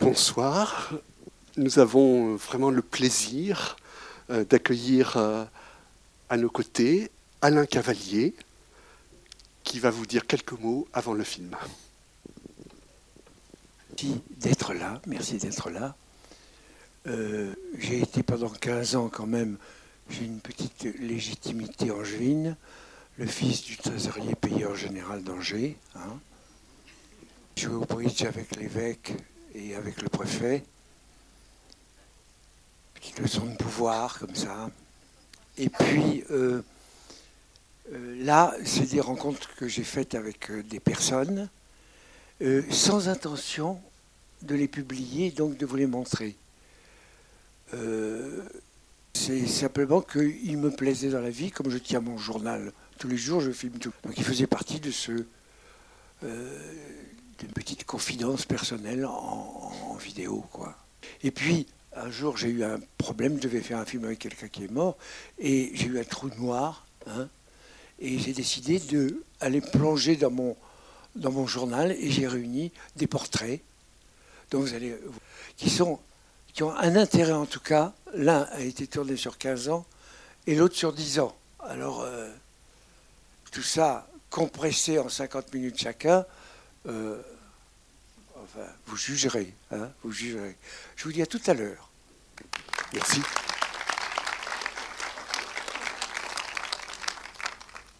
Bonsoir. Nous avons vraiment le plaisir euh, d'accueillir euh, à nos côtés Alain Cavalier, qui va vous dire quelques mots avant le film. Merci d'être là, merci d'être là. Euh, j'ai été pendant 15 ans quand même, j'ai une petite légitimité angevine, le fils du trésorier payeur général d'Angers. Hein. Je jouais au bridge avec l'évêque et avec le préfet. Petite leçon de pouvoir comme ça. Et puis euh, euh, là, c'est des rencontres que j'ai faites avec euh, des personnes sans intention de les publier, donc de vous les montrer. c'est simplement qu'il me plaisait dans la vie, comme je tiens mon journal tous les jours, je filme tout. Donc il faisait partie de ce une petite confidence personnelle en, vidéo, quoi. Et puis, un jour, j'ai eu un problème, je devais faire un film avec quelqu'un qui est mort, et j'ai eu un trou noir, hein, et j'ai décidé d'aller plonger dans mon, dans mon journal, et j'ai réuni des portraits, vous allez, qui, sont, qui ont un intérêt en tout cas. L'un a été tourné sur 15 ans, et l'autre sur 10 ans. Alors, euh, tout ça compressé en 50 minutes chacun, euh, enfin, vous jugerez, hein, vous jugerez. Je vous dis à tout à l'heure. Merci.